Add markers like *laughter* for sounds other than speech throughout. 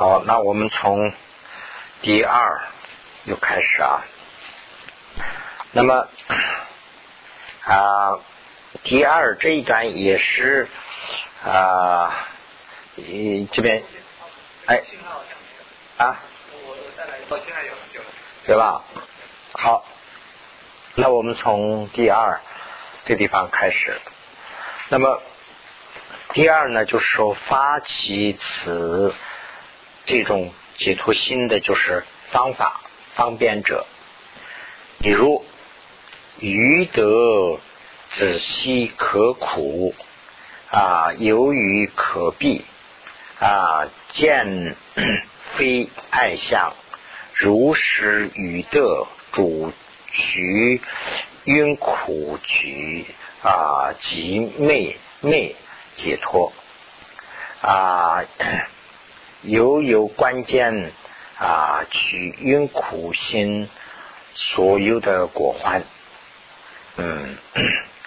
好，那我们从第二又开始啊。那么啊，第二这一段也是啊，这边哎啊，对吧？好，那我们从第二这地方开始。那么第二呢，就是说发起此这种解脱心的，就是方法方便者，比如。愚德仔细可苦啊，由于可避啊，见非爱相，如实愚德主局因苦局啊，即昧昧解脱啊，犹有关键啊，取晕苦心所有的果患。嗯，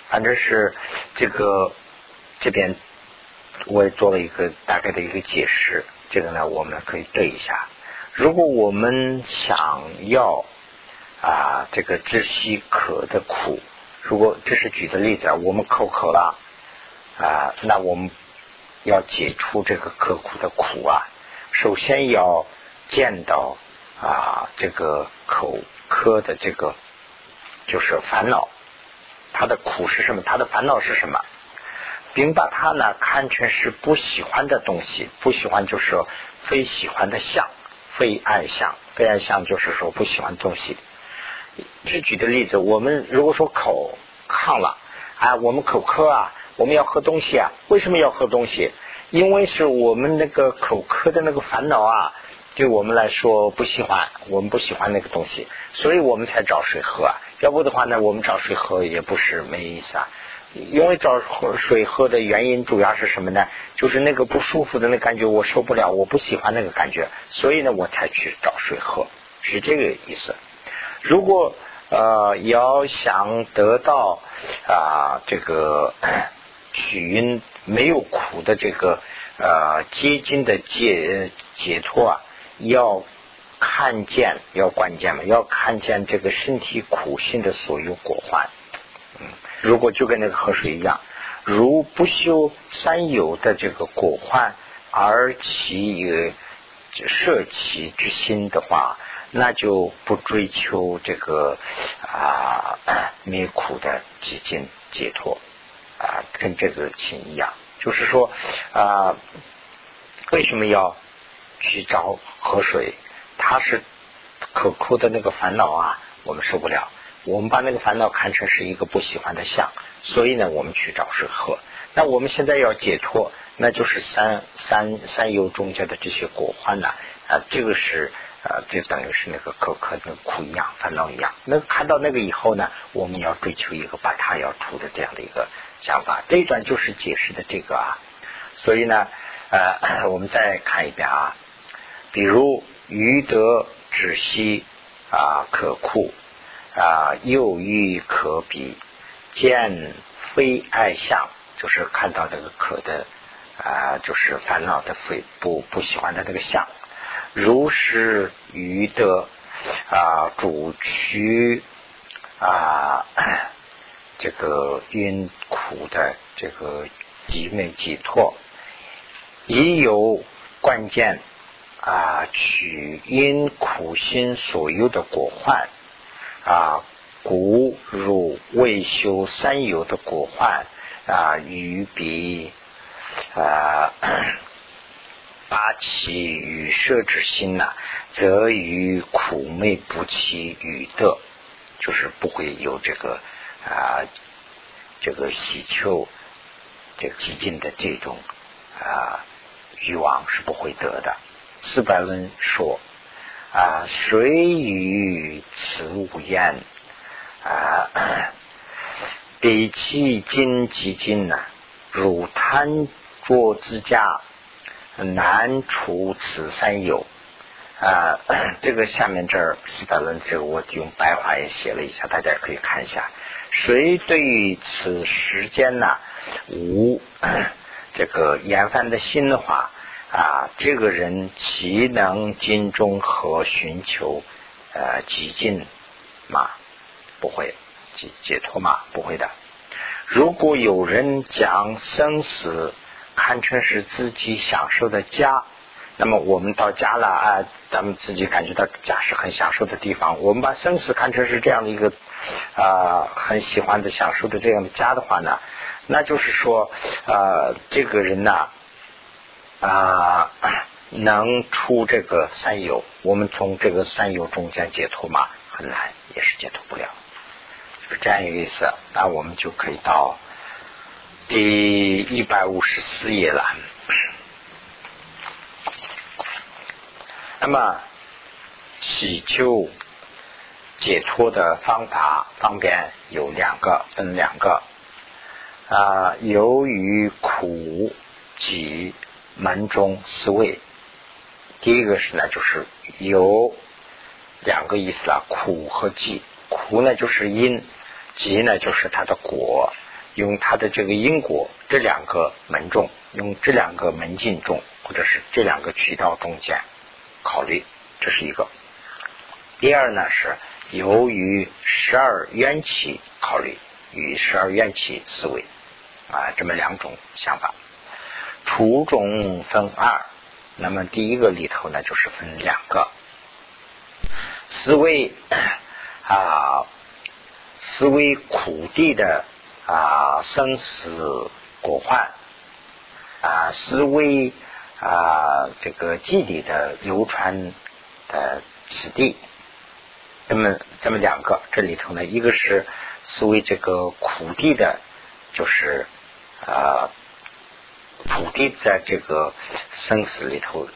反正是这个这边我也做了一个大概的一个解释，这个呢我们可以对一下。如果我们想要啊这个知悉渴的苦，如果这是举的例子，我们口渴了啊，那我们要解除这个渴苦的苦啊，首先要见到啊这个口渴的这个就是烦恼。他的苦是什么？他的烦恼是什么？并把它呢看成是不喜欢的东西，不喜欢就是非喜欢的相，非爱相，非爱相就是说不喜欢东西。只举的例子，我们如果说口渴了啊，我们口渴啊，我们要喝东西啊，为什么要喝东西？因为是我们那个口渴的那个烦恼啊。对我们来说不喜欢，我们不喜欢那个东西，所以我们才找水喝。啊要不的话呢，我们找水喝也不是没意思啊。因为找水喝的原因主要是什么呢？就是那个不舒服的那感觉我受不了，我不喜欢那个感觉，所以呢我才去找水喝，是这个意思。如果呃要想得到啊这个取因没有苦的这个呃接近的解解脱啊。要看见，要关键嘛？要看见这个身体苦性的所有果患。嗯，如果就跟那个河水一样，如不修三有的这个果患，而其有舍弃之心的话，那就不追求这个啊灭苦的极尽解脱啊，跟这个情一样。就是说啊，为什么要？去找河水，它是可哭的那个烦恼啊，我们受不了。我们把那个烦恼看成是一个不喜欢的相，所以呢，我们去找水喝。那我们现在要解脱，那就是三三三有中间的这些果患呢啊，这个是啊，就等于是那个可可那个苦一样，烦恼一样。那看到那个以后呢，我们要追求一个把它要除的这样的一个想法。这一段就是解释的这个啊，所以呢，呃，*coughs* 我们再看一遍啊。比如愚德止息啊，可酷啊，又欲可比，见非爱相，就是看到这个可的啊，就是烦恼的非不不喜欢的那个相。如是于的啊，主趋啊，*coughs* 这个因苦的这个极美解脱，已有关键。啊，取因苦心所有的果患啊，古汝未修三有的果患啊，与彼啊八起与摄之心呐，则与苦昧不起与得，就是不会有这个啊这个喜求这个激进的这种啊欲望是不会得的。四百论说啊，谁与此无言啊？*coughs* 比其今极尽呐，如贪着之家，难除此三有啊。这个下面这儿四百论这个我用白话也写了一下，大家可以看一下。谁对于此时间呢无这个厌烦的心的话？啊，这个人岂能精中和寻求呃极尽嘛？不会解解脱嘛？不会的。如果有人讲生死堪称是自己享受的家，那么我们到家了啊，咱们自己感觉到家是很享受的地方。我们把生死看成是这样的一个啊很喜欢的享受的这样的家的话呢，那就是说啊这个人呢啊能出这个三有，我们从这个三有中间解脱吗？很难，也是解脱不了。是这样一个意思，那我们就可以到第一百五十四页了。那么祈求解脱的方法方便有两个，分两个啊。由于苦及门中思维，第一个是呢，就是有两个意思啊，苦和忌。苦呢就是因。即呢，就是它的果，用它的这个因果这两个门中，用这两个门径中，或者是这两个渠道中间考虑，这是一个。第二呢，是由于十二缘起考虑与十二缘起思维啊，这么两种想法。初中分二，那么第一个里头呢，就是分两个思维 *coughs* 啊。思维苦地的啊生死果患啊，思维啊这个基地的流传的此地，那么这么两个，这里头呢，一个是思维这个苦地的，就是啊苦地在这个生死里头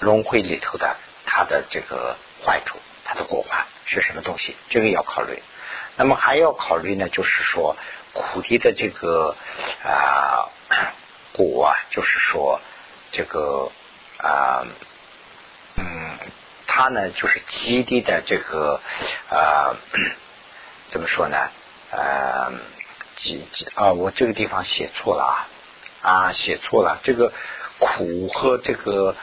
轮回里头的它的这个坏处，它的果患是什么东西？这个要考虑。那么还要考虑呢，就是说苦地的这个啊果啊，就是说这个啊嗯，它呢就是基地的这个啊怎么说呢？呃，基基啊，我这个地方写错了啊啊，写错了，这个苦和这个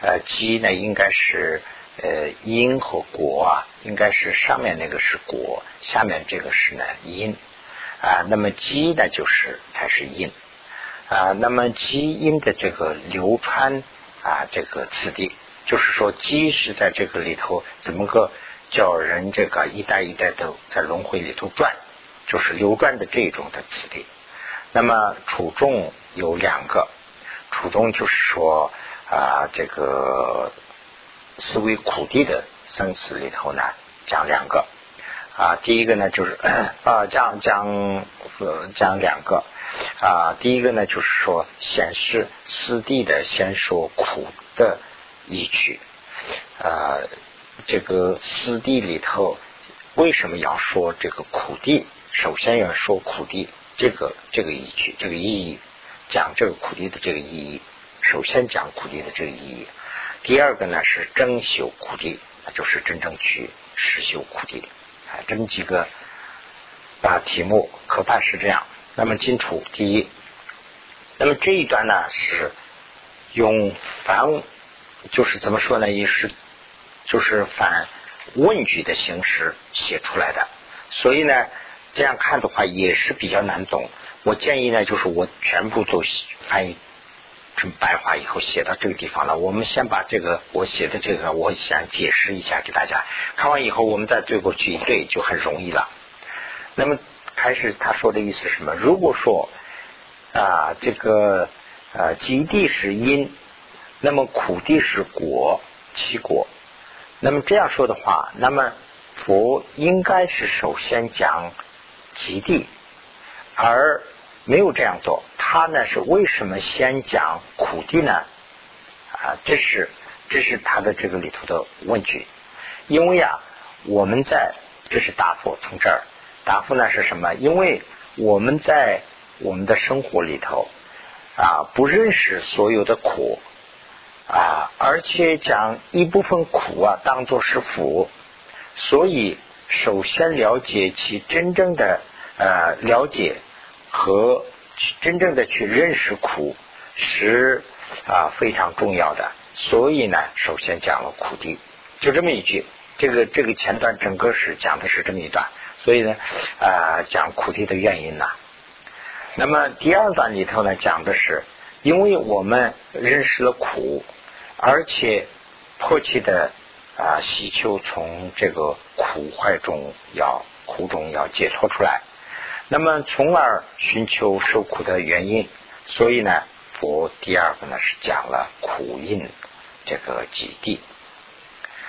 呃基呢应该是。呃，因和果啊，应该是上面那个是果，下面这个是呢因啊。那么基呢，就是才是因啊。那么基因的这个流传啊，这个次第，就是说基是在这个里头怎么个叫人这个一代一代都在轮回里头转，就是流转的这种的次第。那么楚中有两个，楚中就是说啊，这个。思维苦地的生死里头呢，讲两个啊，第一个呢就是 *clears throat* 啊讲讲呃讲两个啊，第一个呢就是说显示四地的先说苦的依据啊，这个四地里头为什么要说这个苦地？首先要说苦地这个这个依据，这个意义讲这个苦地的这个意义，首先讲苦地的这个意义。第二个呢是真修苦地，那就是真正去实修苦地啊，这么几个啊题目，可怕是这样。那么进出第一，那么这一段呢是用反，就是怎么说呢？也是就是反问句的形式写出来的，所以呢这样看的话也是比较难懂。我建议呢，就是我全部做翻译。成白话以后写到这个地方了，我们先把这个我写的这个，我想解释一下给大家。看完以后，我们再对过去一对就很容易了。那么开始他说的意思是什么？如果说啊，这个啊，极地是因，那么苦地是果，其果。那么这样说的话，那么佛应该是首先讲极地，而。没有这样做，他呢是为什么先讲苦地呢？啊，这是这是他的这个里头的问句。因为啊，我们在这是答复，从这儿答复呢是什么？因为我们在我们的生活里头啊，不认识所有的苦啊，而且将一部分苦啊当做是福，所以首先了解其真正的呃了解。和真正的去认识苦，是啊非常重要的，所以呢，首先讲了苦地，就这么一句。这个这个前段整个是讲的是这么一段，所以呢，啊讲苦地的原因呢。那么第二段里头呢，讲的是因为我们认识了苦，而且迫切的啊希求从这个苦坏中要苦中要解脱出来，那么从而寻求受苦的原因。所以呢，佛第二个呢是讲了苦因这个基地。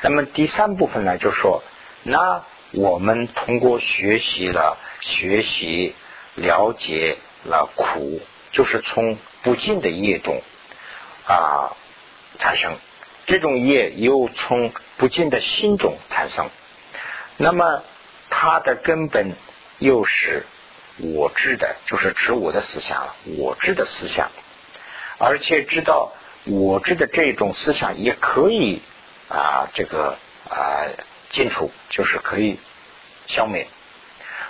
那么第三部分呢，就说，那我们通过学习了学习了解了苦，就是从不尽的业中啊产生，这种业又从不尽的心中产生。那么它的根本又是我知的，就是指我的思想了，我知的思想，而且知道我知的这种思想也可以。啊，这个啊，尽除就是可以消灭。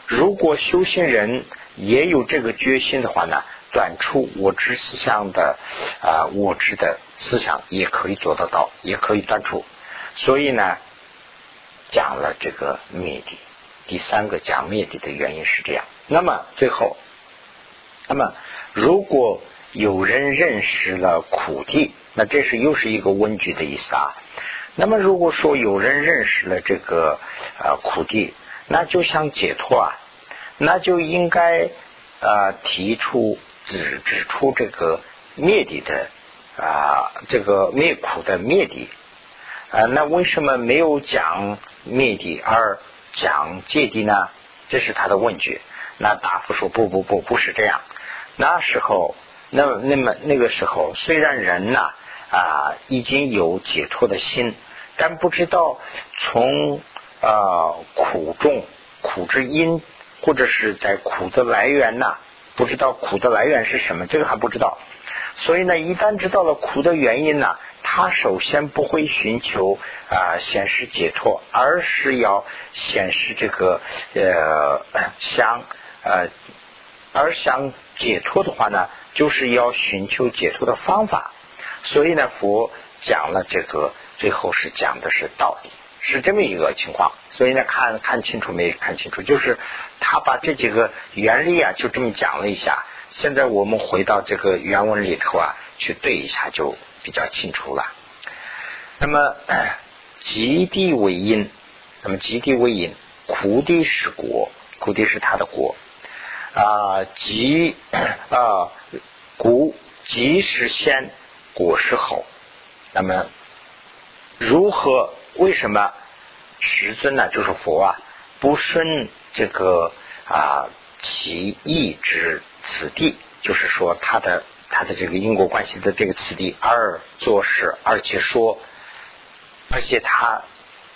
如果修行人也有这个决心的话呢，断除我知思想的啊，我知的思想也可以做得到，也可以断除。所以呢，讲了这个灭地，第三个讲灭地的原因是这样。那么最后，那么如果有人认识了苦地，那这是又是一个问句的意思啊。那么，如果说有人认识了这个呃苦地，那就想解脱啊，那就应该呃提出指指出这个灭地的啊这个灭苦的灭地啊，那为什么没有讲灭地而讲戒地呢？这是他的问句。那答复说不不不不是这样。那时候，那那么那个时候，虽然人呢。啊，已经有解脱的心，但不知道从啊苦中苦之因，或者是在苦的来源呐，不知道苦的来源是什么，这个还不知道。所以呢，一旦知道了苦的原因呢，他首先不会寻求啊显示解脱，而是要显示这个呃想呃，而想解脱的话呢，就是要寻求解脱的方法。所以呢，佛讲了这个，最后是讲的是道理，是这么一个情况。所以呢，看看清楚没看清楚？就是他把这几个原理啊，就这么讲了一下。现在我们回到这个原文里头啊，去对一下，就比较清楚了。那么，极地为因，那么极地为因，苦地是果，苦地是他的果啊，极啊，古即是先。果实好，那么如何？为什么师尊呢？就是佛啊，不顺这个啊其意之此地，就是说他的他的这个因果关系的这个此地而做事，而且说，而且他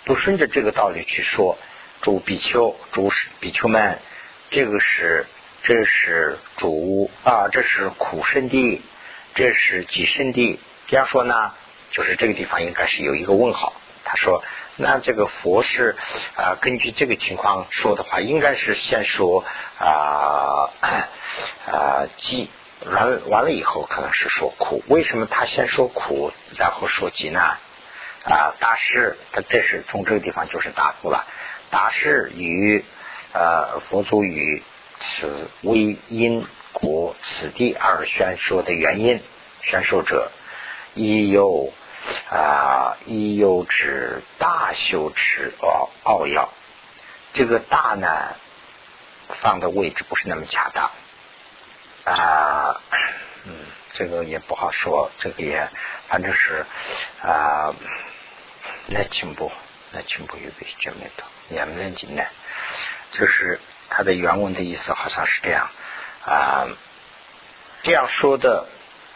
不顺着这个道理去说，诸比丘、诸比丘们，这个是这是主啊，这是苦身地。这是几圣地？这样说呢，就是这个地方应该是有一个问号。他说：“那这个佛是啊，根据这个情况说的话，应该是先说啊啊饥，完完了以后可能是说苦。为什么他先说苦，然后说饥呢？啊，大师他这是从这个地方就是答复了。大师与呃佛祖与此为因。”果此地而宣说的原因，宣说者亦有啊，亦有指大修持奥奥要。这个大呢，放的位置不是那么恰当啊，嗯，这个也不好说，这个也反正是啊，那进步，那进步有被绝灭的，也没人进来。就是它的原文的意思，好像是这样。啊，这样说的，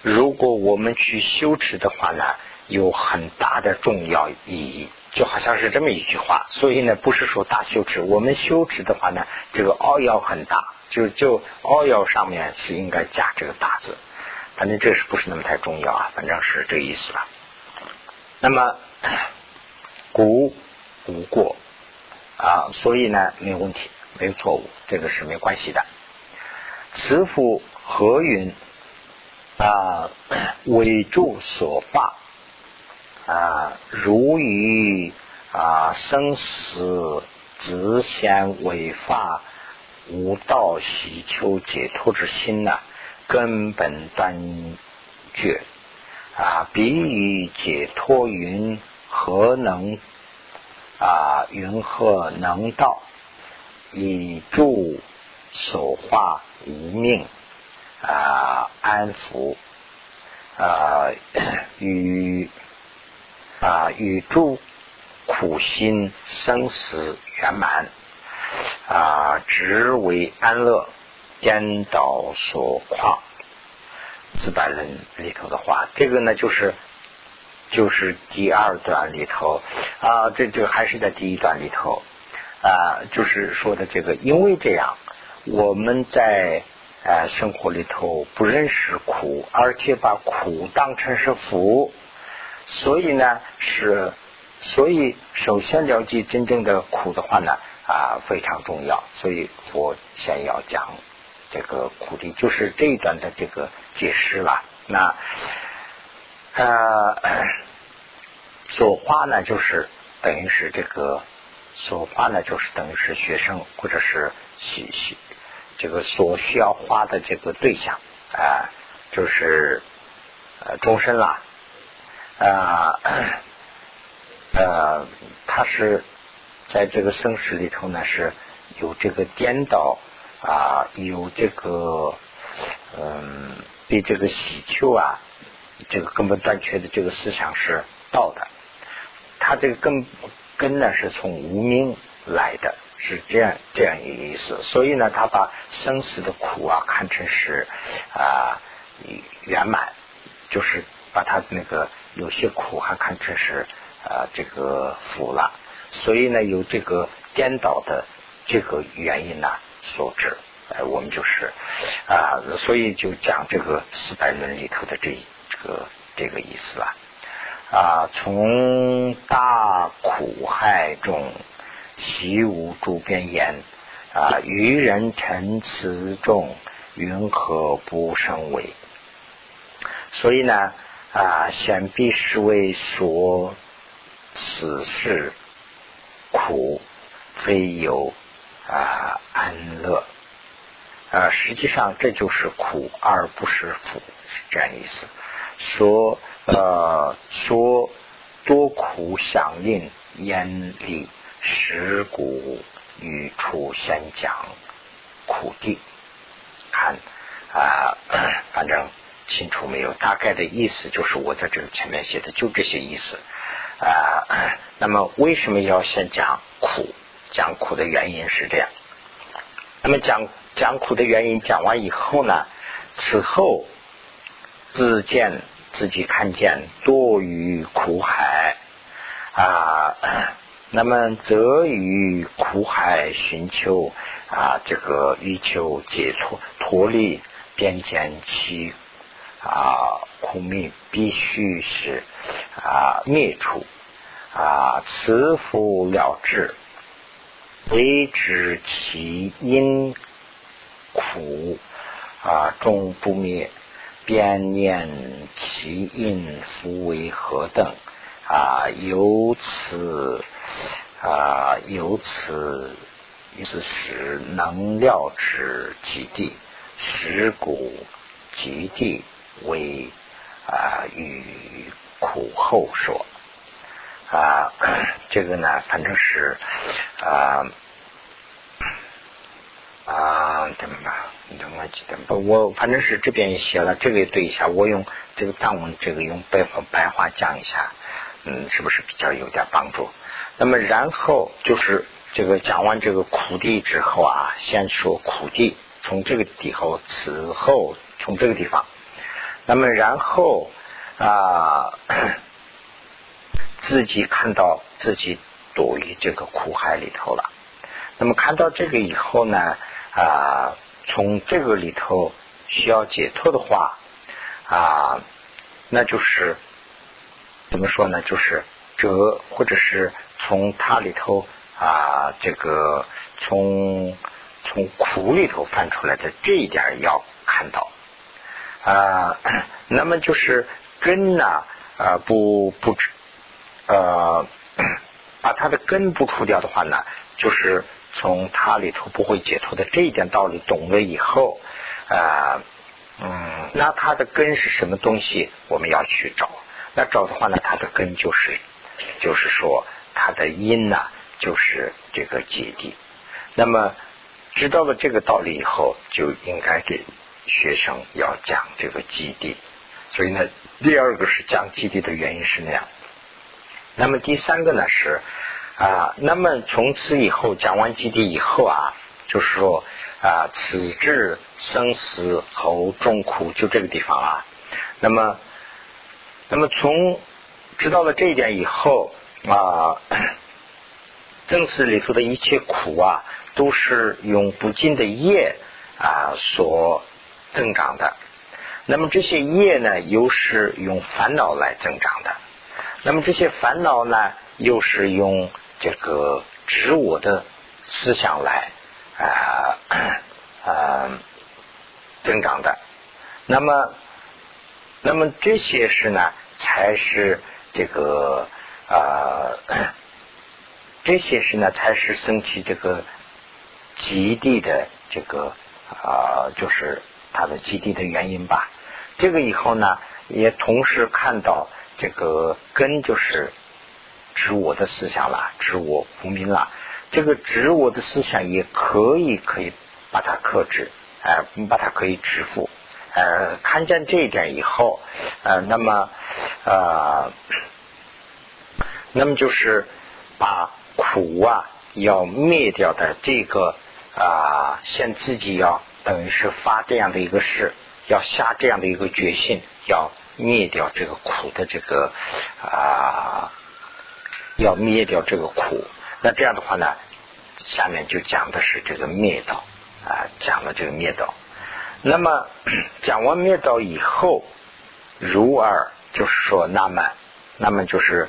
如果我们去修持的话呢，有很大的重要意义，就好像是这么一句话。所以呢，不是说大修持，我们修持的话呢，这个奥要很大，就就奥要上面是应该加这个大字。反正这是不是那么太重要啊？反正是这个意思了。那么，古无过啊，所以呢，没有问题，没有错误，这个是没关系的。慈父何云？啊，*coughs* 为助所化啊，如于啊生死自显为法，无道喜求解脱之心呐，根本断绝啊！比喻解脱云何能啊？云何能道？以助所化无命啊，安抚啊，与啊与诸苦心生死圆满啊，只为安乐颠倒所况。自白论里头的话，这个呢就是就是第二段里头啊，这这还是在第一段里头啊，就是说的这个，因为这样我们在呃生活里头不认识苦，而且把苦当成是福，所以呢是所以首先了解真正的苦的话呢啊非常重要，所以佛先要讲。这个苦的就是这一段的这个解释了。那呃，*coughs* 所花呢，就是等于是这个所花呢，就是等于是学生或者是需需这个所需要花的这个对象啊，就是呃终身啦啊呃，他是在这个生死里头呢，是有这个颠倒。啊，有这个，嗯，对这个喜求啊，这个根本断缺的这个思想是道的。他这个根根呢，是从无名来的，是这样这样一个意思。所以呢，他把生死的苦啊看成是啊圆满，就是把他那个有些苦还看成是啊这个福了。所以呢，有这个颠倒的这个原因呢。所致，哎，我们就是啊，所以就讲这个四百论里头的这这个这个意思了啊。从大苦害中，习无诸边言啊，愚人陈词中，云何不生为？所以呢啊，显必是为说此事苦，非有。啊，安乐啊，实际上这就是苦，而不是福，是这样意思。说呃，说多苦响应烟里，石骨与处先讲苦地，看啊，反正清楚没有？大概的意思就是我在这个前面写的就这些意思啊。那么为什么要先讲苦？讲苦的原因是这样，那么讲讲苦的原因讲完以后呢，此后自见自己看见多于苦海啊，*coughs* 那么则于苦海寻求啊这个欲求解脱脱离边见其啊苦命必须是啊灭除啊慈福了之。为知其因苦啊终不灭，便念其因福为何等啊？由此啊由此于是使能料之极地，使古极地为啊与苦后说。啊，*coughs* 这个呢，反正是啊啊，怎么吧？等我记得不？我反正是这边写了，这个对一下。我用这个藏文，这个用白白话讲一下，嗯，是不是比较有点帮助？那么然后就是这个讲完这个苦地之后啊，先说苦地，从这个地后，此后从这个地方，那么然后啊。*coughs* 自己看到自己躲于这个苦海里头了，那么看到这个以后呢，啊，从这个里头需要解脱的话，啊，那就是怎么说呢？就是这，或者是从它里头啊，这个从从苦里头翻出来的这一点要看到啊，*clears throat* 那么就是根呢，啊，不不，呃，*clears throat* 把它的根不除掉的话呢，就是从它里头不会解脱的这一点道理懂了以后，啊，嗯，那它的根是什么东西？我们要去找。那找的话呢，它的根就是，就是说它的因呢，就是这个结地。那么知道了这个道理以后，就应该给学生要讲这个基地。所以呢，第二个是讲基地的原因是那样。那么第三个呢是啊，那么从此以后讲完基地以后啊，就是说啊，此至生死后众苦，就这个地方啊。那么。那么从知道了这一点以后啊，*clears throat* 正史里头的一切苦啊，都是用不尽的业啊所增长的。那么这些业呢，又是用烦恼来增长的。那么这些烦恼呢，又是用这个执我的思想来啊 *clears throat* 啊增长的。那么。那么这些事呢，才是这个啊，*clears throat* 这些事呢，才是升起这个极地的这个啊，就是它的基地的原因吧。这个以后呢，也同时看到这个根就是执我的思想了，执我无明了。这个执我的思想也可以可以把它克制，哎，把它可以支付。呃，看见这一点以后，呃，那么，呃，那么就是把苦啊要灭掉的这个啊，先自己要等于是发这样的一个誓，要下这样的一个决心，要灭掉这个苦的这个啊，要灭掉这个苦。那这样的话呢，下面就讲的是这个灭道啊，讲了这个灭道。那么 *clears throat* 讲完灭道以后，如尔就是说，那么，那么就是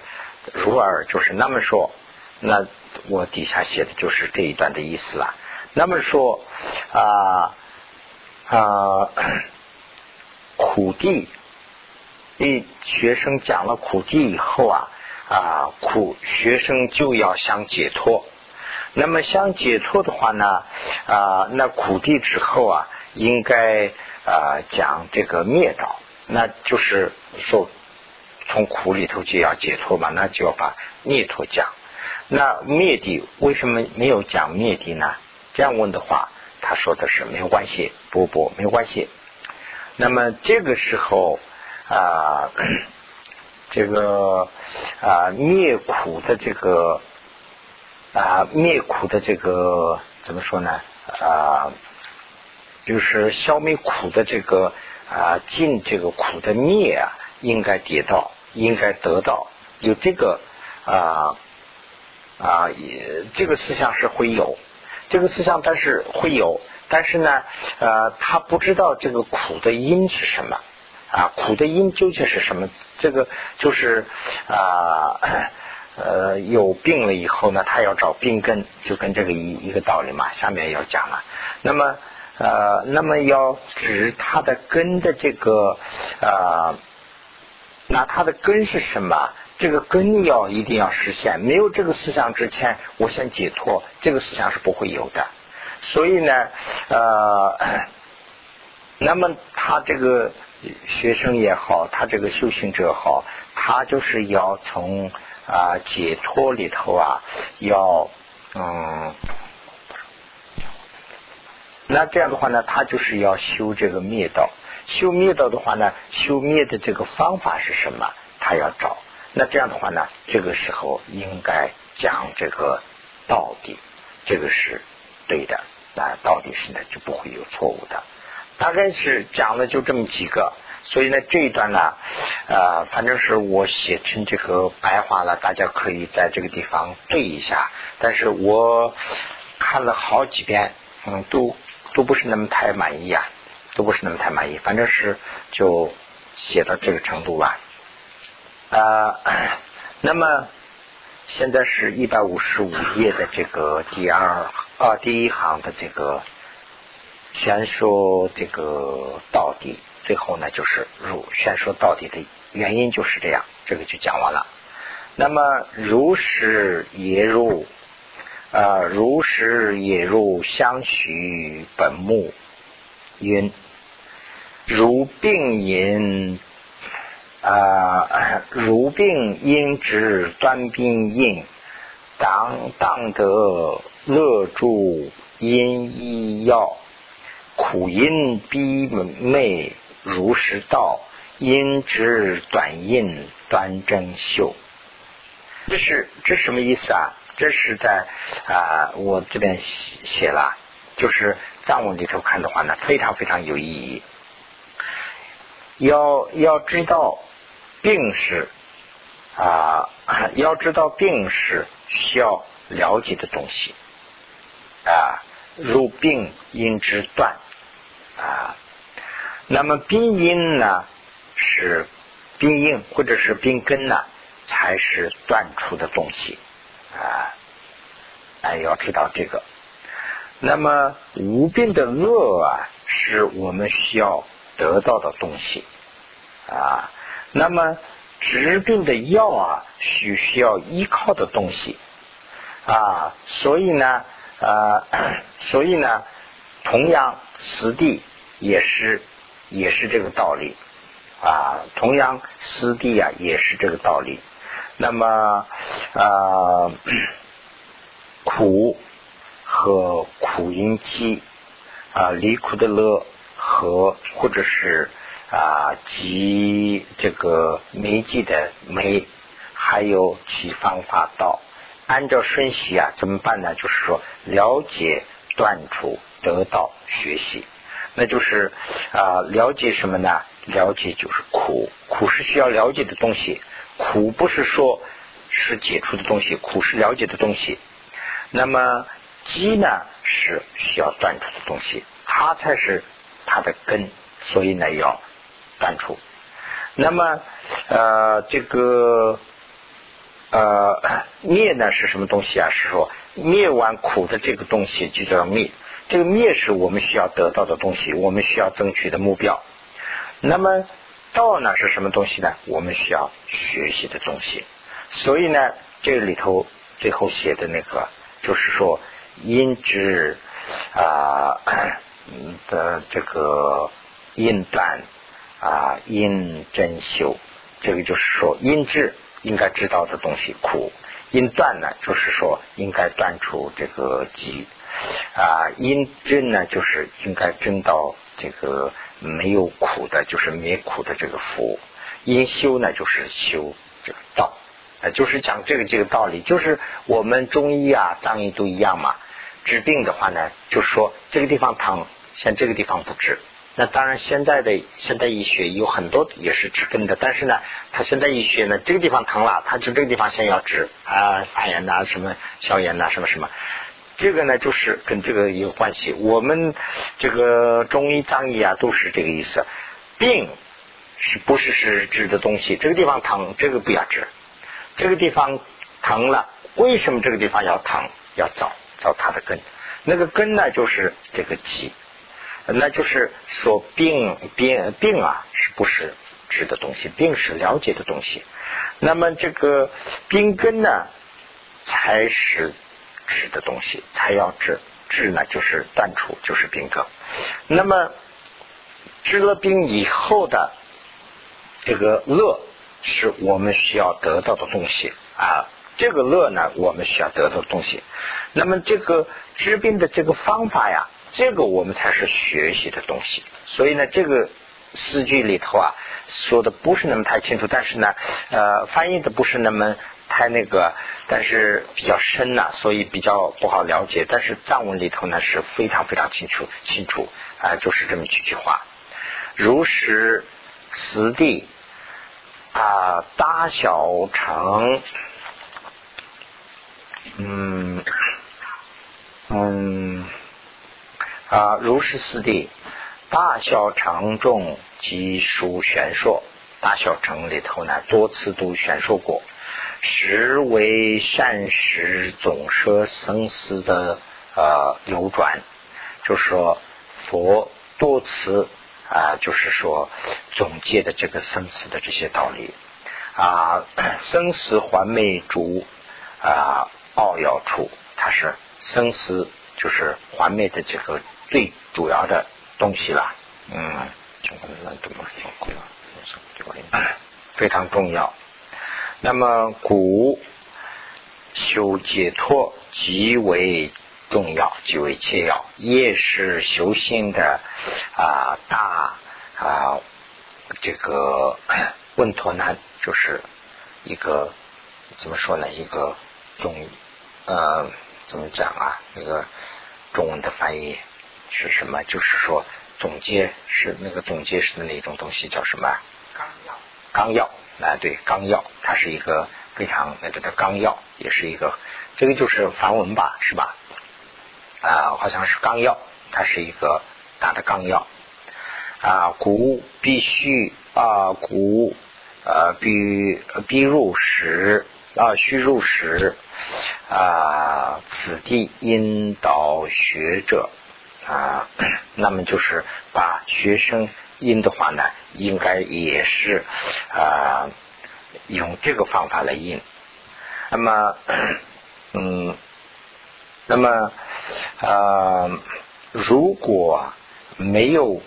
如尔就是那么说，那我底下写的就是这一段的意思了。那么说啊啊苦地，一学生讲了苦地以后啊啊苦学生就要想解脱。那么想解脱的话呢啊那苦地之后啊。应该啊讲这个灭道，那就是说从苦里头就要解脱嘛，那就要把灭脱讲。那灭地为什么没有讲灭地呢？这样问的话，他说的是没有关系，不不没有关系。那么这个时候啊，这个啊灭苦的这个啊灭苦的这个怎么说呢啊？就是消灭苦的这个啊，尽这个苦的灭啊，应该得到，应该得到，有这个啊啊，也这个思想是会有这个思想，但是会有，但是呢，呃，他不知道这个苦的因是什么啊，苦的因究竟是什么？这个就是啊呃，有病了以后呢，他要找病根，就跟这个一一个道理嘛。下面要讲了，那么。呃，那么要指它的根的这个啊，那它的根是什么？这个根要一定要实现。没有这个思想之前，我想解脱，这个思想是不会有的。所以呢，呃，*coughs* 那么他这个学生也好，他这个修行者好，他就是要从啊解脱里头啊，要嗯。那这样的话呢，他就是要修这个灭道。修灭道的话呢，修灭的这个方法是什么？他要找。那这样的话呢，这个时候应该讲这个道理，这个是对的。那到底是呢，就不会有错误的。大概是讲了就这么几个，所以呢这一段呢，呃，反正是我写成这个白话了，大家可以在这个地方对一下。但是我看了好几遍，嗯，都。都不是那么太满意啊，都不是那么太满意。反正是就写到这个程度吧。啊，*clears throat* 那么现在是一百五十五页的这个第二啊第一行的这个先说这个到底最后呢就是如先说到底的原因就是这样，这个就讲完了。那么如实也入啊，如实也入相许本目因，如病因啊，如病因之端病因，当当得乐助因医药，苦因逼昧如实道，因之短印端正秀。这是这什么意思啊？这是在啊，我这边写写了，就是藏文里头看的话呢，非常非常有意义。要要知道病是啊，要知道病是需要了解的东西啊，如病因之断啊，那么病因呢是病因或者是病根呢？才是断出的东西啊！哎，要知道这个。那么无病的乐啊，是我们需要得到的东西啊。那么治病的药啊，需需要依靠的东西啊。所以呢，呃，*coughs* 所以呢，同样实地也是也是这个道理啊。同样实地啊，也是这个道理。那么啊，*clears throat* 苦和苦因机啊，离苦的乐和或者是啊，及这个没记的没，还有其方法道，按照顺序啊，怎么办呢？就是说了解、断除、得到、学习，那就是啊，了解什么呢？了解就是苦，苦是需要了解的东西。苦不是说是解除的东西，苦是了解的东西。那么机呢是需要断除的东西，它才是它的根，所以呢要断除。那么呃这个呃灭呢是什么东西啊？是说灭完苦的这个东西就叫灭。这个灭是我们需要得到的东西，我们需要争取的目标。那么。道呢是什么东西呢？我们需要学习的东西。所以呢，这里头最后写的那个，就是说因之啊的这个因断啊因真修，这个就是说因知应该知道的东西苦，因断呢就是说应该断出这个疾啊因真呢就是应该真到这个。没有苦的，就是没苦的这个福。因修呢，就是修这个道，呃，就是讲这个这个道理。就是我们中医啊、藏医都一样嘛。治病的话呢，就是说这个地方疼，像这个地方不治。那当然，现在的现代医学有很多也是治根的，但是呢，他现在医学呢，这个地方疼了，他就这个地方先要治啊，发炎呐，什么消炎呐，什么什么。这个呢，就是跟这个有关系。我们这个中医、藏医啊，都是这个意思。病是不是是治的东西？这个地方疼，这个不要治。这个地方疼了，为什么这个地方要疼？要找找它的根。那个根呢，就是这个疾，那就是说病病病啊，是不是治的东西？病是了解的东西。那么这个病根呢，才是。治的东西才要治，治呢就是断除，就是病根。那么治了病以后的这个乐，是我们需要得到的东西啊。这个乐呢，我们需要得到的东西。那么这个治病的这个方法呀，这个我们才是学习的东西。所以呢，这个诗句里头啊，说的不是那么太清楚，但是呢，呃，翻译的不是那么。太那个，但是比较深呐，所以比较不好了解。但是藏文里头呢是非常非常清楚清楚啊，就是这么几句话：如实实地啊，大小成，嗯嗯啊，如实实地大小成重及数玄硕，大小成里头呢多次都玄硕过。实为善时总摄生死的呃流转，就是说佛多次啊，就是说总结的这个生死的这些道理。啊，生死还昧主啊，奥要处，它是生死就是还昧的这个最主要的东西了，嗯，非常重要。那么古修解脱极为。重要极为切要，也是修行的啊大啊这个问陀难，就是一个怎么说呢？一个中呃怎么讲啊？那个中文的翻译是什么？就是说总结是那个总结是的那种东西叫什么？纲要。啊，对，纲要，它是一个非常那个的纲要，也是一个这个就是梵文吧，是吧？啊，好像是纲要，它是一个大的纲要啊。古必须啊，古呃必必入时啊，须入时啊。此地引导学者啊，*coughs* 那么就是把学生引的话呢，应该也是啊，用这个方法来印。那么，*clears throat* 嗯。那么，呃，如果没有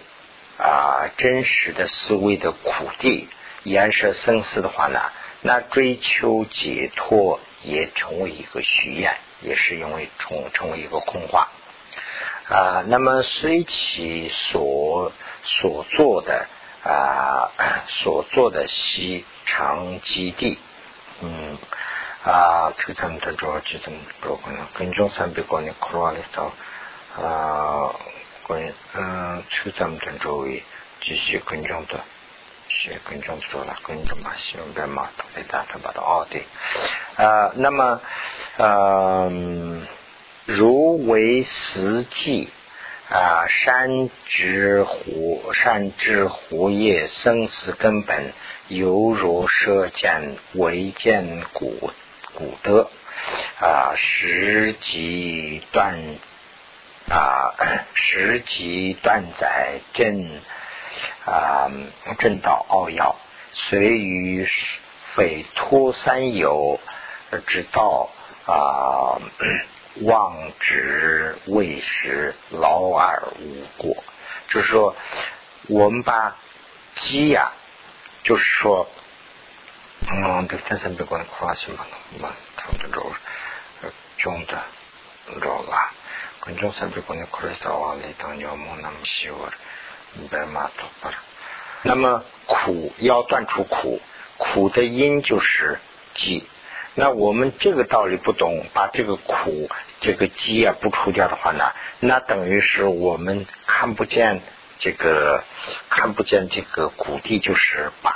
啊真实的思维的苦地，延设生死的话呢，那追求解脱也成为一个虚言，也是因为成成为一个空话啊。那么随其所所做的啊所做的西长基地，嗯。啊，这个咱们的主要就这么多可能，跟踪三百个人考完了到啊，跟嗯，这个咱们的周围继续跟踪的，是跟踪做了，跟踪嘛，希望别嘛，都被大家把它哦对，啊，那么嗯，如为实际啊，山之湖，山之湖叶生死根本，犹如射箭为箭骨。古德啊，时即断啊，*coughs* 时即断载正啊，正道奥要，随于匪脱三有之道啊，妄执未实，劳而无果。就是说，我们把鸡呀，就是说。嗯，对，天生别管苦啊，行吧？嘛，他们这呃，种的，知道吧？跟种生别管的苦来烧啊，来当尿么那么细我，白马头发。那么苦要断除苦，苦的因就是积。那我们这个道理不懂，把这个苦这个积啊不除掉的话呢，那等于是我们看不见这个看不见这个谷地，就是靶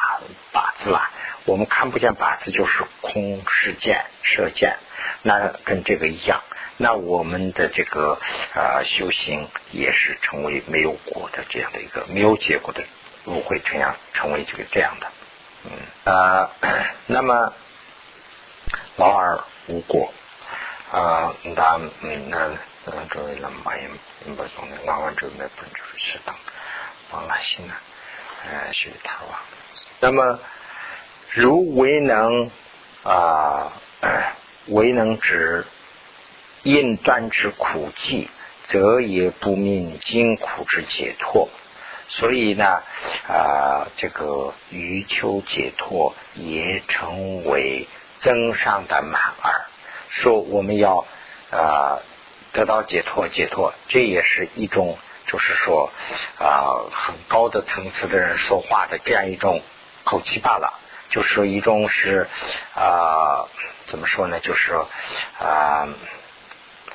靶子了。我们看不见靶子就是空射箭射箭，那跟这个一样，那我们的这个呃修行也是成为没有果的这样的一个没有结果的，不会这样成为这个这样的，嗯。啊，*coughs* 那么劳而无果啊，那嗯那嗯这位老马也不懂的，老二这没本就是适当放了心了，呃学他吧，那么。如为能啊，为能止应断之苦迹，则也不明尽苦之解脱。所以呢，啊，这个余秋解脱也成为增上的满耳。说我们要啊得到解脱，解脱这也是一种，就是说啊很高的层次的人说话的这样一种口气罢了。就是一种是啊，怎么说呢？就是啊，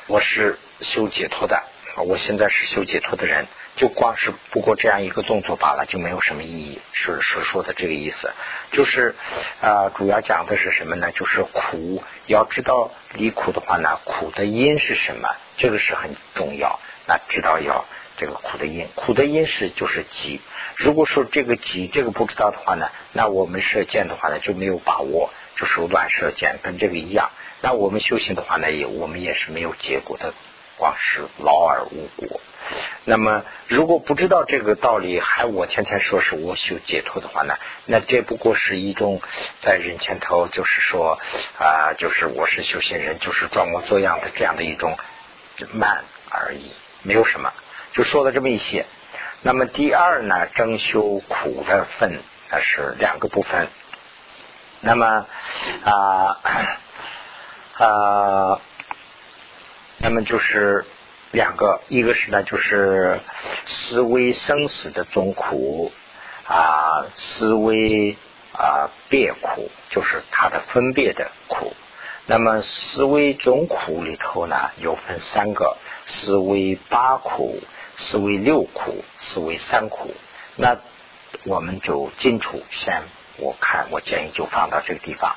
我是修解脱的，我现在是修解脱的人，就光是不过这样一个动作罢了，就没有什么意义。是是说的这个意思，就是啊，主要讲的是什么呢？就是苦，要知道离苦的话呢，苦的因是什么？这个是很重要。那知道要这个苦的因，苦的因是就是急。如果说这个己这个不知道的话呢，那我们射箭的话呢就没有把握，就手乱射箭，跟这个一样。那我们修行的话呢，也我们也是没有结果的光是劳而无果。那么，如果不知道这个道理，还我天天说是我修解脱的话呢，那这不过是一种在人前头就是说啊，就是我是修行人，就是装模作样的这样的一种慢而已，没有什么，就说了这么一些。那么第二呢，征修苦的分，那是两个部分。那么啊啊，那么就是两个，一个是呢，就是思维生死的总苦啊，思维啊别苦，就是它的分别的苦。那么思维总苦里头呢，有分三个：思维八苦。思维六苦，思维三苦，那我们就清楚。先我看，我建议就放到这个地方。